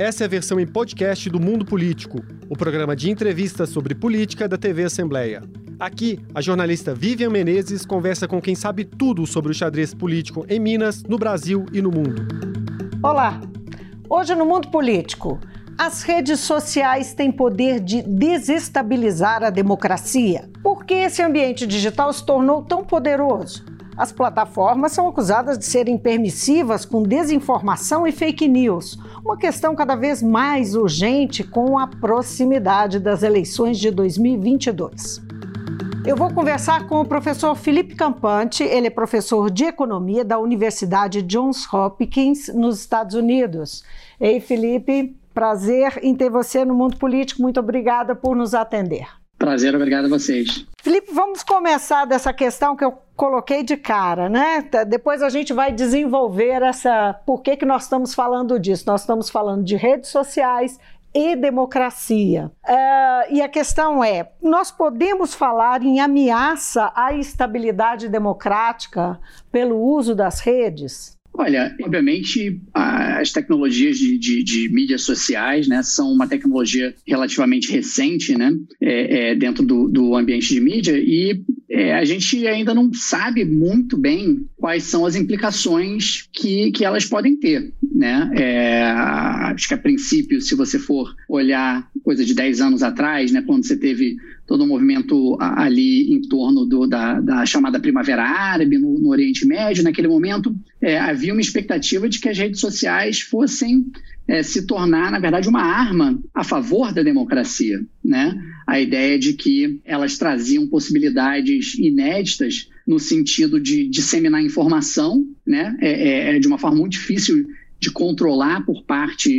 Essa é a versão em podcast do Mundo Político, o programa de entrevistas sobre política da TV Assembleia. Aqui, a jornalista Vivian Menezes conversa com quem sabe tudo sobre o xadrez político em Minas, no Brasil e no mundo. Olá! Hoje no Mundo Político, as redes sociais têm poder de desestabilizar a democracia. Por que esse ambiente digital se tornou tão poderoso? As plataformas são acusadas de serem permissivas com desinformação e fake news, uma questão cada vez mais urgente com a proximidade das eleições de 2022. Eu vou conversar com o professor Felipe Campante, ele é professor de economia da Universidade Johns Hopkins, nos Estados Unidos. Ei, Felipe, prazer em ter você no mundo político. Muito obrigada por nos atender. Prazer, obrigado a vocês. Felipe, vamos começar dessa questão que eu coloquei de cara, né? Depois a gente vai desenvolver essa. Por que, que nós estamos falando disso? Nós estamos falando de redes sociais e democracia. Uh, e a questão é: nós podemos falar em ameaça à estabilidade democrática pelo uso das redes? Olha, obviamente as tecnologias de, de, de, mídias sociais né, são uma tecnologia relativamente recente né, é, é, dentro do, do, ambiente de mídia e é, a gente ainda não sabe muito bem quais são as implicações que, que elas podem ter. Né? É, acho que a princípio, se você for olhar coisa de 10 anos atrás, né, quando você teve todo o um movimento ali em torno do, da, da, chamada Primavera Árabe no, no Oriente Médio, naquele momento é, havia uma expectativa de que as redes sociais fossem é, se tornar, na verdade, uma arma a favor da democracia. Né? A ideia de que elas traziam possibilidades inéditas no sentido de disseminar informação, né? É, é, é de uma forma muito difícil de controlar por parte,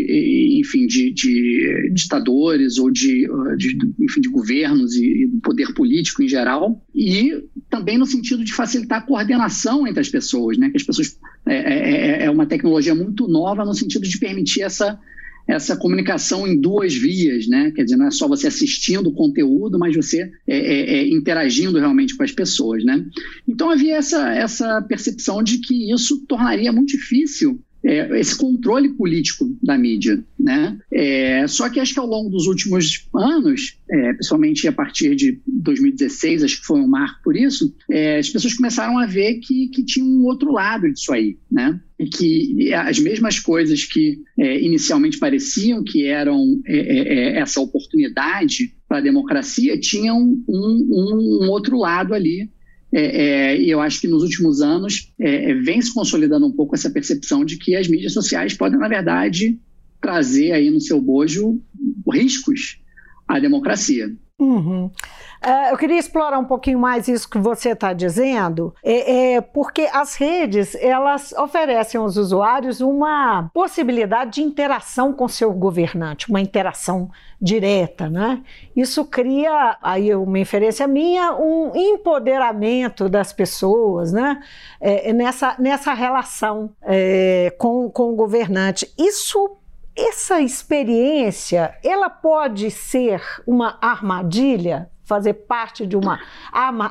enfim, de, de ditadores ou de, de, enfim, de governos e, do poder político em geral, e também no sentido de facilitar a coordenação entre as pessoas, né? Que as pessoas é, é, é, é uma tecnologia muito nova no sentido de permitir essa essa comunicação em duas vias, né? Quer dizer, não é só você assistindo o conteúdo, mas você é, é, é, interagindo realmente com as pessoas, né? Então havia essa, essa percepção de que isso tornaria muito difícil é, esse controle político da mídia. Né? É, só que acho que ao longo dos últimos anos, é, principalmente a partir de 2016, acho que foi um marco por isso, é, as pessoas começaram a ver que, que tinha um outro lado disso aí. Né? E que as mesmas coisas que é, inicialmente pareciam que eram é, essa oportunidade para a democracia tinham um, um, um outro lado ali é, é, eu acho que nos últimos anos é, é, vem se consolidando um pouco essa percepção de que as mídias sociais podem, na verdade, trazer aí no seu bojo riscos à democracia. Uhum. Uh, eu queria explorar um pouquinho mais isso que você está dizendo, é, é, porque as redes elas oferecem aos usuários uma possibilidade de interação com seu governante, uma interação direta, né? Isso cria, aí uma inferência minha, um empoderamento das pessoas, né? É, nessa, nessa relação é, com, com o governante. Isso essa experiência, ela pode ser uma armadilha fazer parte de uma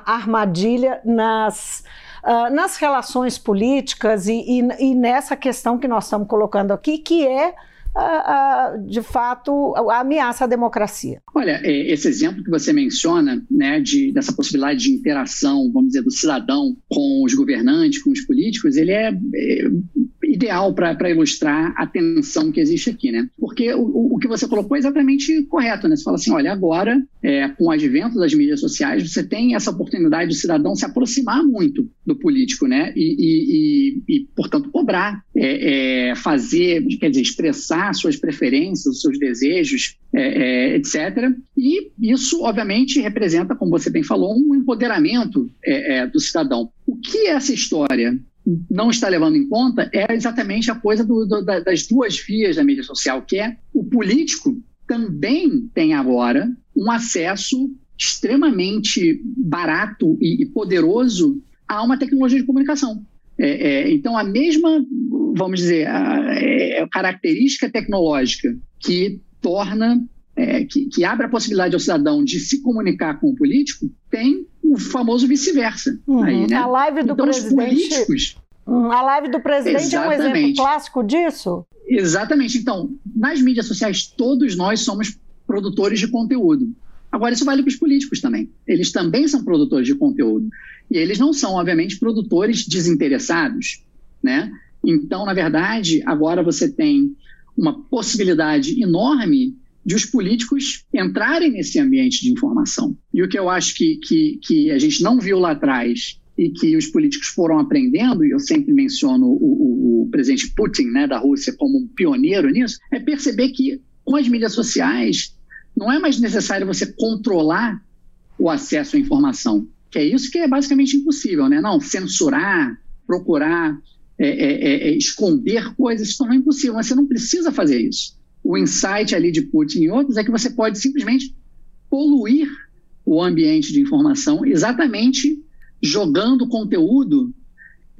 armadilha nas, uh, nas relações políticas e, e, e, nessa questão que nós estamos colocando aqui, que é Uh, uh, de fato, a ameaça à democracia. Olha, é, esse exemplo que você menciona, né, de, dessa possibilidade de interação, vamos dizer, do cidadão com os governantes, com os políticos, ele é, é ideal para ilustrar a tensão que existe aqui, né? Porque o, o que você colocou é exatamente correto, né? Você fala assim, olha, agora, é, com o advento das mídias sociais, você tem essa oportunidade do cidadão se aproximar muito do político, né? E, e, e, e portanto, cobrar, é, é, fazer, quer dizer, expressar suas preferências, os seus desejos, é, é, etc. E isso, obviamente, representa, como você bem falou, um empoderamento é, do cidadão. O que é essa história? Não está levando em conta é exatamente a coisa do, do, das duas vias da mídia social, que é o político também tem agora um acesso extremamente barato e, poderoso a uma tecnologia de comunicação. É, é, então, a mesma, vamos dizer, a, é, a característica tecnológica que torna, é, que, que abre a possibilidade ao cidadão de se comunicar com o político, tem o famoso vice-versa. Uhum. Aí, né? A live do então, presidente. Os políticos Hum, a live do presidente Exatamente. é um exemplo clássico disso? Exatamente. Então, nas mídias sociais, todos nós somos produtores de conteúdo. Agora, isso vale para os políticos também. Eles também são produtores de conteúdo. E eles não são, obviamente, produtores desinteressados, né? Então, na verdade, agora você tem uma possibilidade enorme de os políticos entrarem nesse ambiente de informação. E o que eu acho que, que, que a gente não viu lá atrás e que os políticos foram aprendendo, e eu sempre menciono o, o, o presidente Putin né, da Rússia como um pioneiro nisso, é perceber que com as mídias sociais não é mais necessário você controlar o acesso à informação, que é isso que é basicamente impossível, né? Não, censurar, procurar é, é, é, é esconder coisas, isso não é impossível, mas você não precisa fazer isso. O insight ali de Putin e outros é que você pode simplesmente poluir o ambiente de informação exatamente jogando conteúdo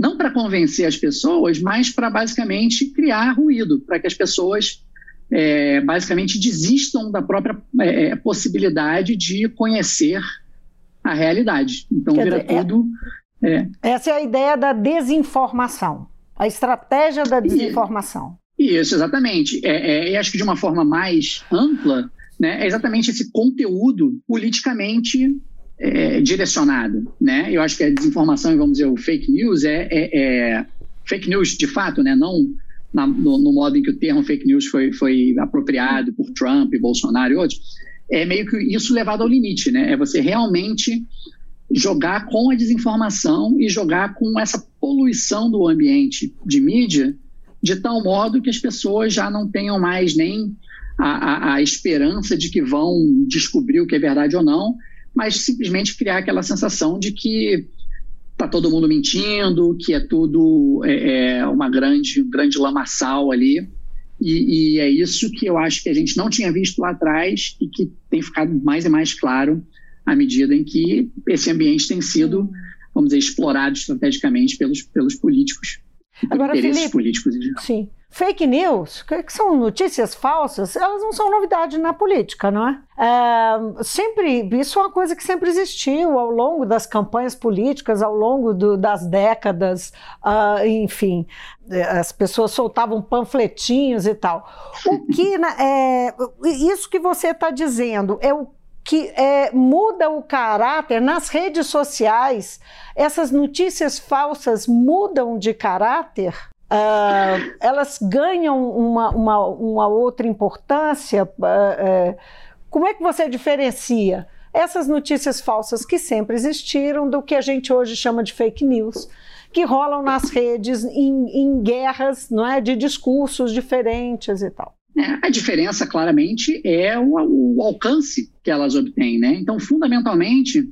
não para convencer as pessoas, mas para basicamente criar ruído, para que as pessoas é, basicamente desistam da própria é, é possibilidade de conhecer a realidade. Então Quer vira dizer, é tudo. É, essa é a ideia da desinformação, a estratégia da desinformação. Isso, exatamente. É, é, acho que de uma forma mais ampla, né, é exatamente esse conteúdo politicamente é, direcionado. Né? Eu acho que a desinformação, vamos dizer, o fake news é, é, é fake news de fato, né? não na, no, no, modo em que o termo fake news foi, foi apropriado por Trump, Bolsonaro e outros, é meio que isso levado ao limite, né? É você realmente jogar com a desinformação e jogar com essa poluição do ambiente de mídia de tal modo que as pessoas já não tenham mais nem a, a, a esperança de que vão descobrir o que é verdade ou não, mas simplesmente criar aquela sensação de que está todo mundo mentindo, que é tudo é, é, uma grande, um grande lamaçal ali. E, e, é isso que eu acho que a gente não tinha visto lá atrás e que tem ficado mais e mais claro à medida em que esse ambiente tem sido, vamos dizer, explorado estrategicamente pelos, pelos políticos. Agora, Felipe, políticos em geral. Sim. Fake news, que são notícias falsas, elas não são novidade na política, não é? é? sempre, isso é uma coisa que sempre existiu ao longo das campanhas políticas, ao longo do, das décadas, uh, enfim, as pessoas soltavam panfletinhos e tal. O que, é, isso que você está dizendo é o que é, muda o caráter nas redes sociais, essas notícias falsas mudam de caráter? Uh, elas ganham uma, uma, uma outra importância. Uh, uh, como é que você diferencia essas notícias falsas que sempre existiram do que a gente hoje chama de fake news, que rolam nas redes em, em guerras não é, de discursos diferentes e tal? É, a diferença, claramente, é o, o, alcance que elas obtêm. Né? Então, fundamentalmente,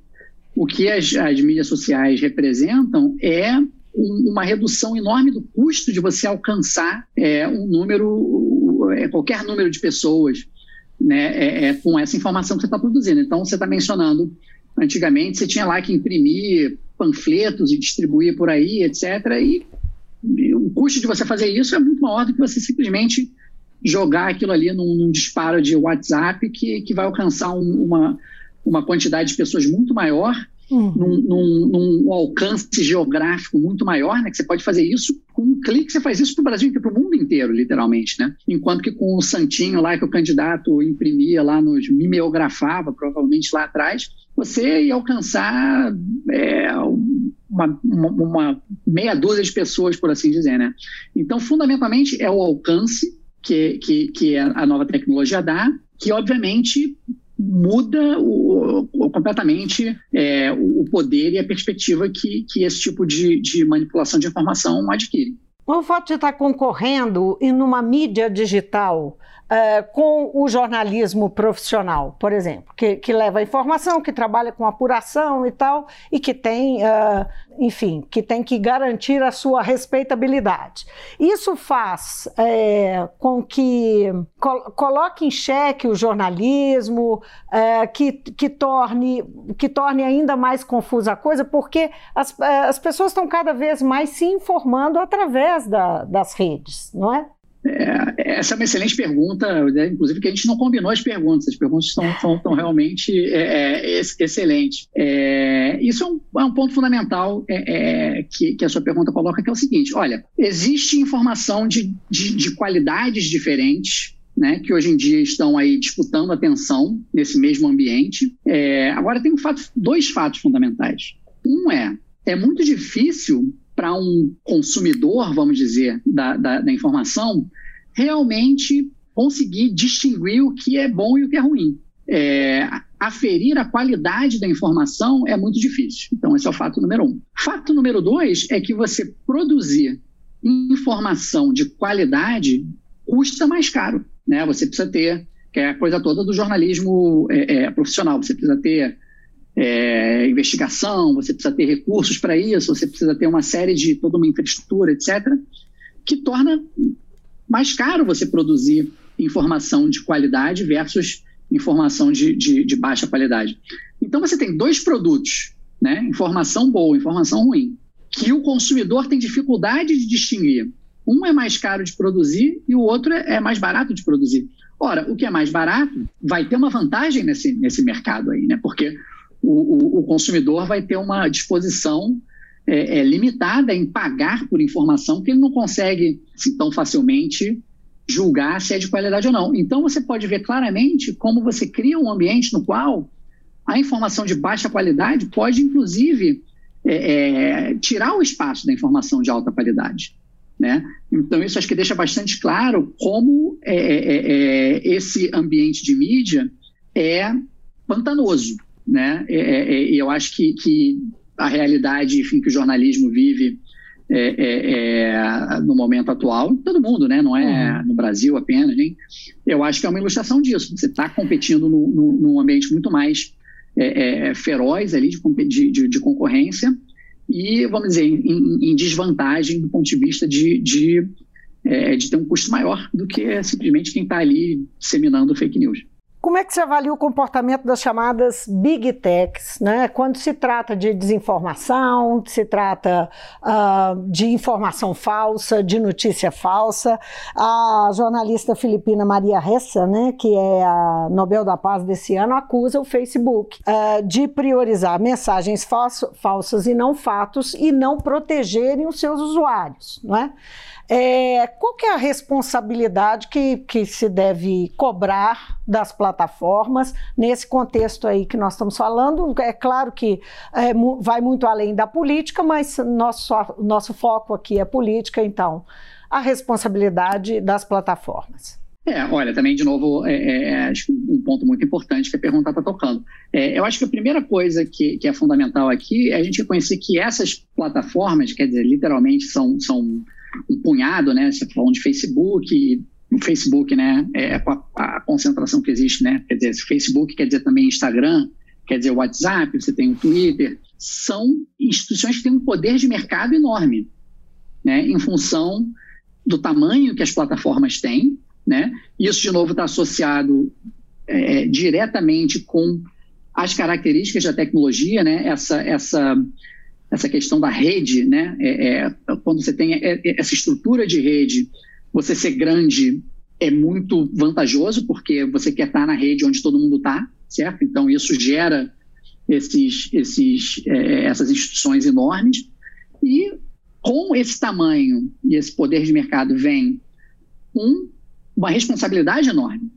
o que as, as mídias sociais representam é uma redução enorme do custo de você alcançar é, um número, é, qualquer número de pessoas né, é, é com essa informação que você está produzindo. Então, você está mencionando, antigamente você tinha lá que imprimir panfletos e distribuir por aí, etc. E, e o custo de você fazer isso é muito maior do que você simplesmente jogar aquilo ali num, num disparo de WhatsApp que, que vai alcançar um, uma, uma quantidade de pessoas muito maior uhum. num, num, num, alcance geográfico muito maior, né? Que você pode fazer isso com um clique, você faz isso para o Brasil e para o mundo inteiro, literalmente, né? Enquanto que com o santinho lá que o candidato imprimia lá nos mimeografava, provavelmente lá atrás, você ia alcançar é, uma, uma, uma, meia dúzia de pessoas, por assim dizer, né? Então, fundamentalmente, é o alcance que, que, que a nova tecnologia dá, que obviamente muda o, o, completamente é, o poder e a perspectiva que, que esse tipo de, de manipulação de informação adquire. O fato de estar concorrendo em uma mídia digital uh, com o jornalismo profissional, por exemplo, que, que, leva informação, que trabalha com apuração e tal, e que tem, uh, enfim, que tem que garantir a sua respeitabilidade. Isso faz é, com que col coloque em xeque o jornalismo, que, que, torne, que torne ainda mais confusa a coisa, porque as, as pessoas estão cada vez mais se informando através da, das redes, não é? É, essa é uma excelente pergunta, né? inclusive que a gente não combinou as perguntas, as perguntas estão, estão, realmente é, é, excelentes. É, isso é um, é um, ponto fundamental é, que, que, a sua pergunta coloca, que é o seguinte: olha, existe informação de, de, de qualidades diferentes. Né, que hoje em dia estão aí disputando atenção nesse mesmo ambiente. agora tem um fato, dois fatos fundamentais. Um é, é muito difícil para um consumidor, vamos dizer, da, da, da, informação, realmente conseguir distinguir o que é bom e o que é ruim. É, aferir a qualidade da informação é muito difícil. Então, esse é o fato número um. Fato número dois é que você produzir informação de qualidade custa mais caro. Né? Você precisa ter, que é a coisa toda do jornalismo é, é, profissional, você precisa ter é, investigação, você precisa ter recursos para isso, você precisa ter uma série de toda uma infraestrutura, etc., que torna mais caro você produzir informação de qualidade versus informação de, de, de baixa qualidade. Então você tem dois produtos, né? informação boa, informação ruim, que o consumidor tem dificuldade de distinguir. Um é mais caro de produzir e o outro é mais barato de produzir. Ora, o que é mais barato vai ter uma vantagem nesse, nesse mercado aí, né? Porque o, o, o consumidor vai ter uma disposição é, é, limitada em pagar por informação que ele não consegue assim, tão facilmente julgar se é de qualidade ou não. Então você pode ver claramente como você cria um ambiente no qual a informação de baixa qualidade pode, inclusive, é, é, tirar o espaço da informação de alta qualidade. Né? Então, isso acho que deixa bastante claro como é, é, esse ambiente de mídia é pantanoso né? É, é, é eu acho que, que a realidade enfim, que o jornalismo vive é, é, é, no momento atual, todo mundo, né? não é uhum. no Brasil apenas, nem, eu acho que é uma ilustração disso. Você está competindo no, no, num ambiente muito mais feroz ali de, de, de, concorrência e, vamos dizer, em, em, desvantagem do ponto de vista de, de, de ter um custo maior do que simplesmente quem está ali disseminando fake news. Como é que você avalia o comportamento das chamadas big techs, né? Quando se trata de desinformação, se trata uh, de informação falsa, de notícia falsa. A jornalista filipina Maria Ressa, né, que é a Nobel da Paz desse ano, acusa o Facebook uh, de priorizar mensagens falso, falsas e não fatos e não protegerem os seus usuários, não é? É, qual que é a responsabilidade que, que se deve cobrar das plataformas nesse contexto aí que nós estamos falando? É claro que é, vai muito além da política, mas nosso, nosso foco aqui é política, então a responsabilidade das plataformas. É, olha, também, de novo, é, é, é um ponto muito importante que a pergunta está tocando. É, eu acho que a primeira coisa que, que, é fundamental aqui é a gente reconhecer que essas plataformas, quer dizer, literalmente são, são um punhado, né? Você tá falando de Facebook, o Facebook, né? É, é a, a, concentração que existe, né? Quer dizer, Facebook quer dizer também Instagram, quer dizer WhatsApp, você tem o Twitter. São instituições que têm um poder de mercado enorme, né? Em função do tamanho que as plataformas têm, né? Isso, de novo, está associado é, diretamente com as características da tecnologia, né? Essa, essa essa questão da rede, né? É, é, quando você tem é, é, essa estrutura de rede, você ser grande é muito vantajoso, porque você quer estar na rede onde todo mundo está, certo? Então, isso gera esses, esses, é, essas instituições enormes. E com esse tamanho e esse poder de mercado vem, um, uma responsabilidade enorme.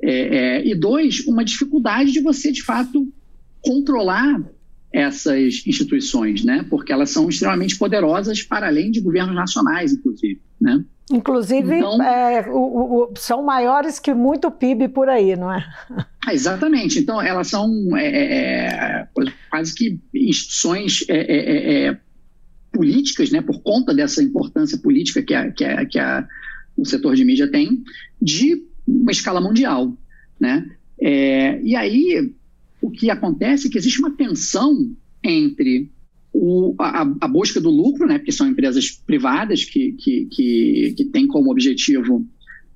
É, e dois, uma dificuldade de você, de fato, controlar essas instituições, né? Porque elas são extremamente poderosas para além de governos nacionais, inclusive, né? Inclusive, então, é, o, o, são maiores que muito PIB por aí, não é? Ah, exatamente. Então, elas são é, é, é quase que instituições é, é, políticas, né, por conta dessa importância política que, a, que, a, que a, o setor de mídia tem, de uma escala mundial. Né? e aí, o que acontece é que existe uma tensão entre o, a, a, busca do lucro, né, porque são empresas privadas que, que, que, que têm como objetivo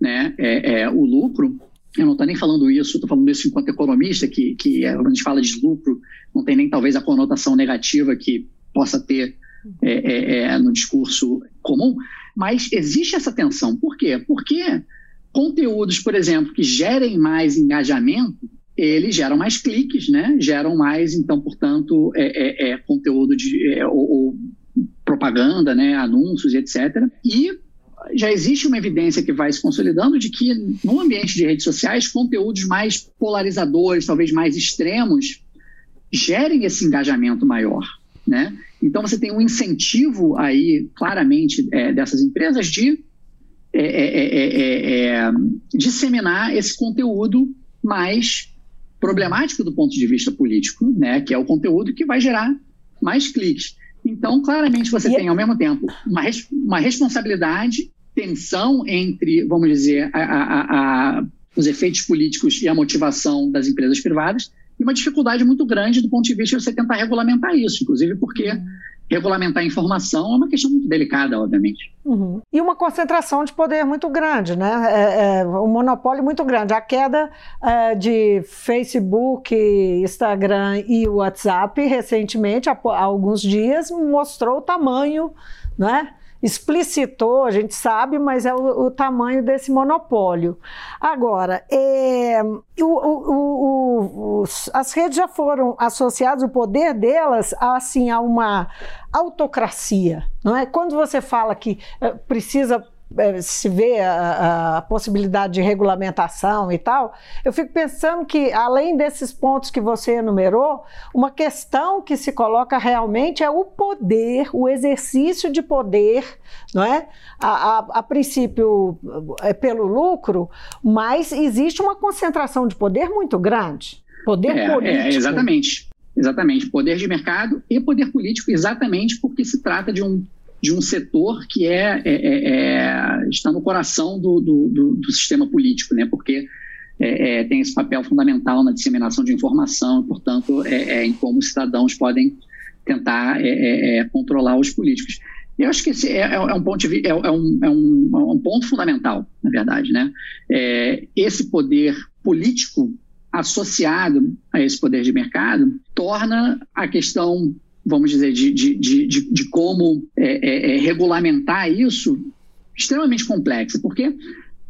né, é, é, o lucro. Eu não estou nem falando isso, estou falando isso enquanto economista, que, que é, quando a gente fala de lucro, não tem nem talvez a conotação negativa que possa ter é, é, é no discurso comum. Mas existe essa tensão. Por quê? Porque conteúdos, por exemplo, que gerem mais engajamento, eles geram mais cliques, né? Geram mais, então, portanto, é, é, é conteúdo de é, ou, ou, propaganda, né? Anúncios, etc. E já existe uma evidência que vai se consolidando de que no ambiente de redes sociais, conteúdos mais polarizadores, talvez mais extremos, gerem esse engajamento maior, né? Então você tem um incentivo aí, claramente, é, dessas empresas de é é, é, é, disseminar esse conteúdo mais problemático do ponto de vista político, né? Que é o conteúdo que vai gerar mais cliques. Então, claramente, você tem, ao mesmo tempo, uma, res uma responsabilidade, tensão entre, vamos dizer, a, a, a, os efeitos políticos e a motivação das empresas privadas, e uma dificuldade muito grande do ponto de vista de você tentar regulamentar isso, inclusive porque. Regulamentar a informação é uma questão muito delicada, obviamente. Uhum. E uma concentração de poder muito grande, né? É, é, um monopólio muito grande. A queda é, de Facebook, Instagram e WhatsApp recentemente, há, há alguns dias, mostrou o tamanho né, explicitou, a gente sabe, mas é o, o tamanho desse monopólio. Agora, é, o, o, as redes já foram associadas, o poder delas, assim, a uma autocracia, não é? Quando você fala que é, precisa se vê a, a, possibilidade de regulamentação e tal, eu fico pensando que, além desses pontos que você enumerou, uma questão que se coloca realmente é o poder, o exercício de poder, não é? A, a, a princípio é pelo lucro, mas existe uma concentração de poder muito grande. Poder é, é político. É, exatamente. Exatamente. Poder de mercado e poder político, exatamente porque se trata de um de um setor que é, é, é, é está no coração do, do, do, do, sistema político, né? porque é, é, tem esse papel fundamental na disseminação de informação, portanto, é, em como os cidadãos podem tentar controlar os políticos. Eu acho que esse é, um, ponto de, é, um, é um, ponto fundamental, na verdade. Né? esse poder político associado a esse poder de mercado torna a questão vamos dizer, de, de, de, de como é, é, é, regulamentar isso extremamente complexa, porque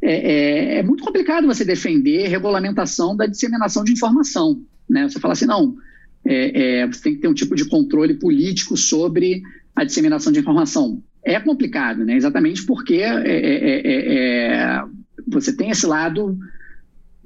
é, é, é, muito complicado você defender regulamentação da disseminação de informação. Né? Você fala assim, não, é, você tem que ter um tipo de controle político sobre a disseminação de informação. É complicado, né? exatamente porque você tem esse lado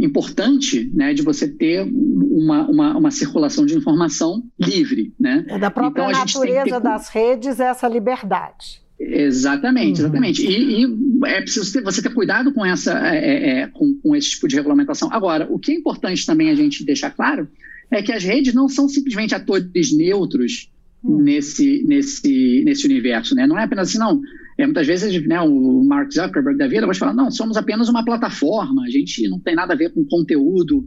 importante né, de você ter uma, uma, uma, circulação de informação livre. Né? É da própria então, natureza ter... das redes essa liberdade. Exatamente, uhum. exatamente. E, e, é preciso ter, você ter cuidado com, essa, é, é, é, com, com esse tipo de regulamentação. Agora, o que é importante também a gente deixar claro é que as redes não são simplesmente atores neutros hum. nesse, nesse, nesse universo. Né? Não é apenas assim, não. É, muitas vezes né, o Mark Zuckerberg da vida vai falar, não, somos apenas uma plataforma, a gente não tem nada a ver com conteúdo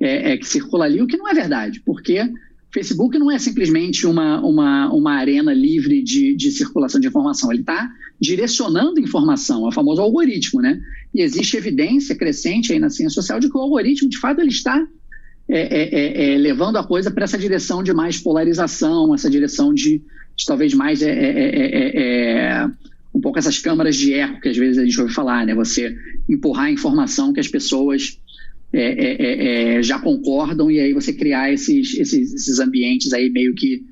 é, é, que circula ali, o que não é verdade, porque Facebook não é simplesmente uma, uma, uma arena livre de, de circulação de informação, ele está direcionando informação, é o famoso algoritmo, né? E existe evidência crescente aí na ciência social de que o algoritmo, de fato, ele está é, é, é, é levando a coisa para essa direção de mais polarização, essa direção de, de talvez mais é, um pouco essas câmaras de eco que às vezes a gente ouve falar, né? Você empurrar a informação que as pessoas é, é, é, é, já concordam e aí você criar esses, esses, esses ambientes aí meio que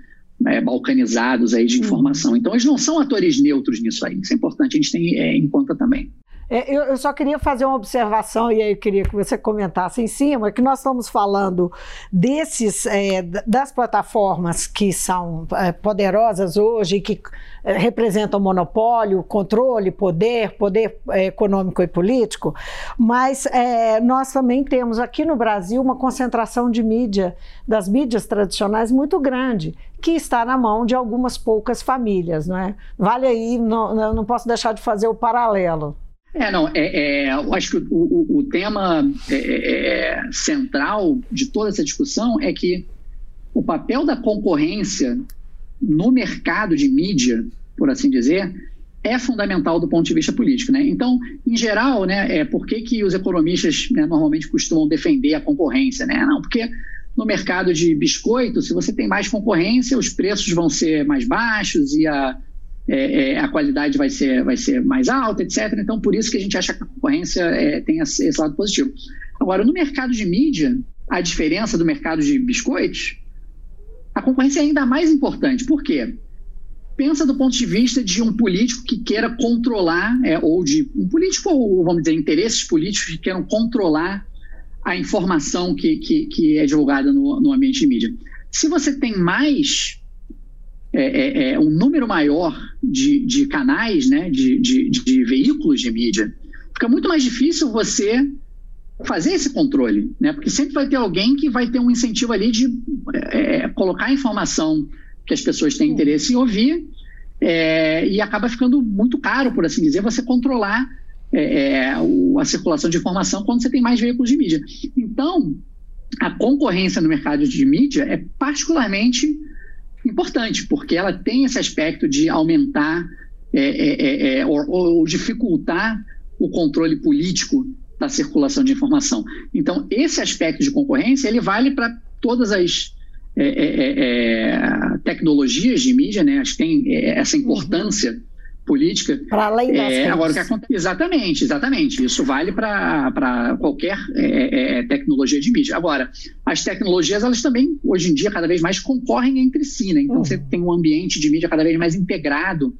é, balcanizados aí de uhum. informação. Então eles não são atores neutros nisso aí. Isso é importante a gente ter em conta também. É, eu, eu, só queria fazer uma observação, e aí eu queria que você comentasse em cima, que nós estamos falando desses, é, das plataformas que são é, poderosas hoje, que é, representam monopólio, controle, poder, poder é, econômico e político, mas é, nós também temos aqui no Brasil uma concentração de mídia, das mídias tradicionais muito grande, que está na mão de algumas poucas famílias, não é? Vale aí, não, não posso deixar de fazer o paralelo. É, não, é, é, eu acho que o, o, o tema é, é, é, central de toda essa discussão é que o papel da concorrência no mercado de mídia, por assim dizer, é fundamental do ponto de vista político. Né? Então, em geral, né, é, por que, que os economistas né, normalmente costumam defender a concorrência? Né? Não, porque no mercado de biscoito, se você tem mais concorrência, os preços vão ser mais baixos e a é, é, a qualidade vai ser, vai ser mais alta, etc. Então, por isso que a gente acha que a concorrência é, tem esse, lado positivo. Agora, no mercado de mídia, a diferença do mercado de biscoitos, a concorrência é ainda mais importante. Por quê? Pensa do ponto de vista de um político que queira controlar, é, ou de um político, ou vamos dizer, interesses políticos que queiram controlar a informação que, que, que é divulgada no, no ambiente de mídia. Se você tem mais é, é, é, um número maior de, de canais, né, de, de, de, veículos de mídia, fica muito mais difícil você fazer esse controle, né? Porque sempre vai ter alguém que vai ter um incentivo ali de é, colocar a informação que as pessoas têm interesse em ouvir é, e acaba ficando muito caro, por assim dizer, você controlar é, a circulação de informação quando você tem mais veículos de mídia. Então, a concorrência no mercado de mídia é particularmente importante, porque ela tem esse aspecto de aumentar é, é, é, é ou, ou, dificultar o controle político da circulação de informação. Então, esse aspecto de concorrência ele vale para todas as é, tecnologias de mídia, né? Acho que tem essa importância. Uhum política. Para além das é, Agora, que acontece? Exatamente, exatamente. Isso vale para qualquer é, é, tecnologia de mídia. Agora, as tecnologias, elas também, hoje em dia, cada vez mais concorrem entre si, né? Então, uhum. você tem um ambiente de mídia cada vez mais integrado,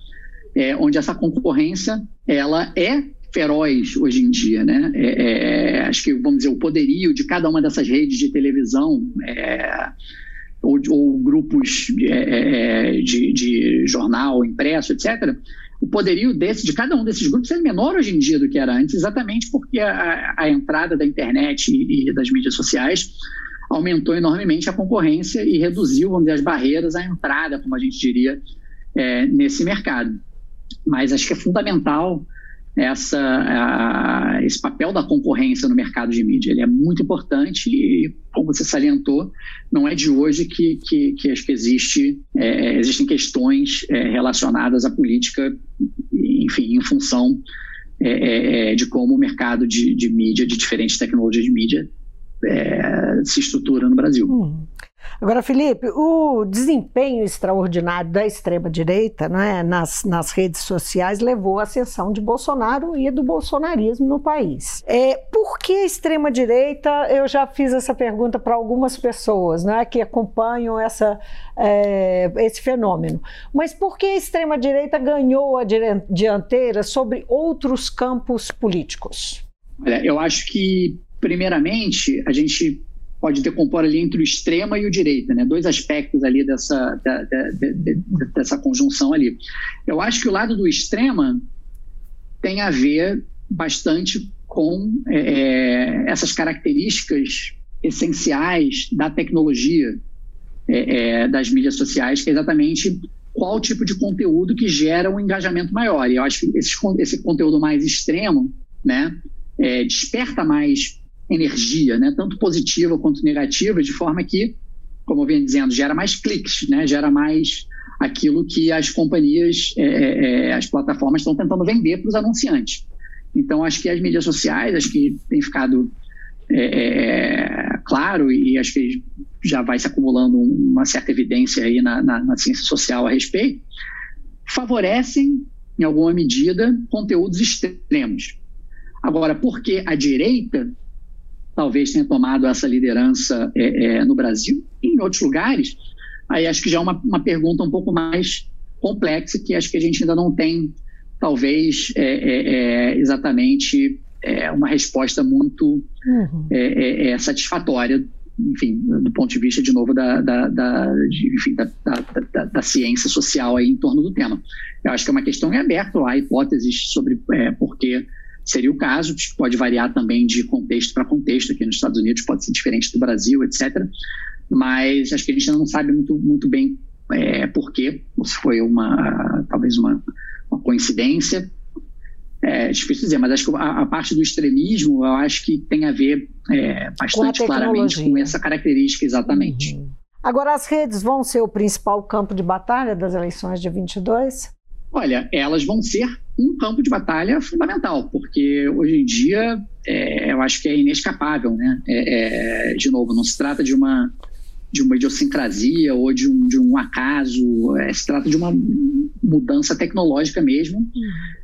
é, onde essa concorrência, ela é feroz hoje em dia, né? É, é, acho que, vamos dizer, o poderio de cada uma dessas redes de televisão ou, ou, grupos de, de, de jornal impresso, etc., o poderio desse, de cada um desses grupos é menor hoje em dia do que era antes, exatamente porque a, a entrada da internet e, e, das mídias sociais aumentou enormemente a concorrência e reduziu, vamos dizer, as barreiras à entrada, como a gente diria, é, nesse mercado. Mas acho que é fundamental essa, a, esse papel da concorrência no mercado de mídia. Ele é muito importante e, como você salientou, não é de hoje que, que, que acho que existe, é, existem questões é, relacionadas à política, enfim, em função é, é, é de como o mercado de, de mídia, de diferentes tecnologias de mídia, é, se estrutura no Brasil. Hum. Agora, Felipe, o desempenho extraordinário da extrema-direita né, nas, nas redes sociais levou à ascensão de Bolsonaro e do bolsonarismo no país. É, por que a extrema-direita? Eu já fiz essa pergunta para algumas pessoas né, que acompanham essa, é, esse fenômeno. Mas por que a extrema-direita ganhou a dianteira sobre outros campos políticos? Olha, eu acho que, primeiramente, a gente pode decompor ali entre o extrema e o direita, né? Dois aspectos ali dessa, da, da, dessa conjunção ali. Eu acho que o lado do extrema tem a ver bastante com é, é essas características essenciais da tecnologia é, é, das mídias sociais, que é exatamente qual tipo de conteúdo que gera um engajamento maior. E eu acho que esse, esse conteúdo mais extremo, né, é, desperta mais energia, né, tanto positiva quanto negativa, de forma que, como eu venho dizendo, gera mais cliques, né, gera mais aquilo que as companhias, é, é, é as plataformas estão tentando vender para os anunciantes. Então, acho que as mídias sociais, acho que tem ficado é, é, claro e acho que já vai se acumulando uma certa evidência aí na, na, na ciência social a respeito, favorecem, em alguma medida, conteúdos extremos. Agora, porque a direita talvez tenha tomado essa liderança é, é, no Brasil e em outros lugares, aí acho que já é uma, uma pergunta um pouco mais complexa que acho que a gente ainda não tem, talvez, é, é, é exatamente é, uma resposta muito uhum. satisfatória, enfim, do ponto de vista, de novo, da, da, da, de, enfim, da, da, ciência social aí em torno do tema. Eu acho que é uma questão em aberto, há hipóteses sobre por que seria o caso, pode variar também de contexto para contexto, aqui nos Estados Unidos pode ser diferente do Brasil, etc. Mas acho que a gente não sabe muito, muito bem é, por quê, ou se foi uma, talvez uma, uma coincidência. É difícil dizer, mas acho que a, a, parte do extremismo, eu acho que tem a ver é, bastante com claramente com essa característica, exatamente. Uhum. Agora, as redes vão ser o principal campo de batalha das eleições de 22? Olha, elas vão ser um campo de batalha fundamental, porque hoje em dia é, eu acho que é inescapável, né? É, é, de novo, não se trata de uma de uma idiosincrasia ou de um, de um acaso, é, se trata de uma mudança tecnológica mesmo. Uhum.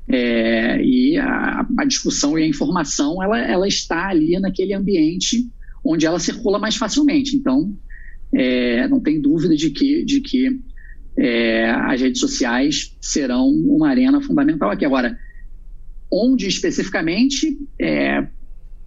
É, e a, a, discussão e a informação ela, ela está ali naquele ambiente onde ela circula mais facilmente. Então, é, não tem dúvida de que, de que é, as redes sociais serão uma arena fundamental aqui. Agora, onde especificamente, é,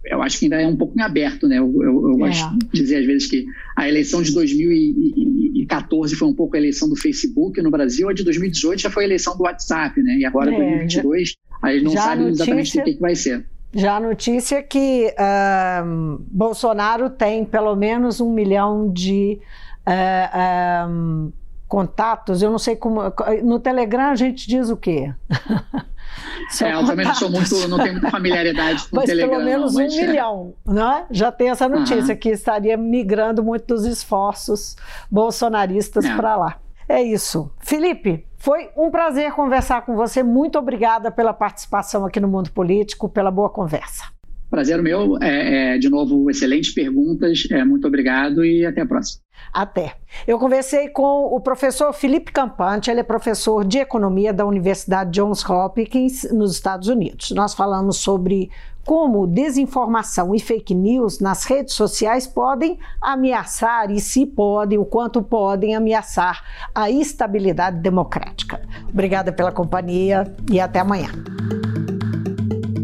eu acho que ainda é um pouco em aberto, né? Eu, eu, eu gosto é. de dizer às vezes que a eleição de 2014 foi um pouco a eleição do Facebook no Brasil, a de 2018 já foi a eleição do WhatsApp, né? E agora, é, 2022, já, a gente não sabe exatamente o que, que vai ser. Já a notícia é que uh, Bolsonaro tem pelo menos um milhão de uh, um, contatos, eu não sei como. No Telegram a gente diz o quê? é, eu também não sou muito, não tenho muita familiaridade com mas o Telegram. Pelo menos não, mas um milhão, né? Já tem essa notícia uhum. que estaria migrando muito dos esforços bolsonaristas é. para lá. É isso. Felipe, foi um prazer conversar com você. Muito obrigada pela participação aqui no Mundo Político, pela boa conversa. Prazer meu. É, é, de novo, excelentes perguntas. É, muito obrigado e até a próxima. Até. Eu conversei com o professor Felipe Campante, ele é professor de economia da Universidade Johns Hopkins, nos Estados Unidos. Nós falamos sobre como desinformação e fake news nas redes sociais podem ameaçar, e se podem, o quanto podem ameaçar a estabilidade democrática. Obrigada pela companhia e até amanhã.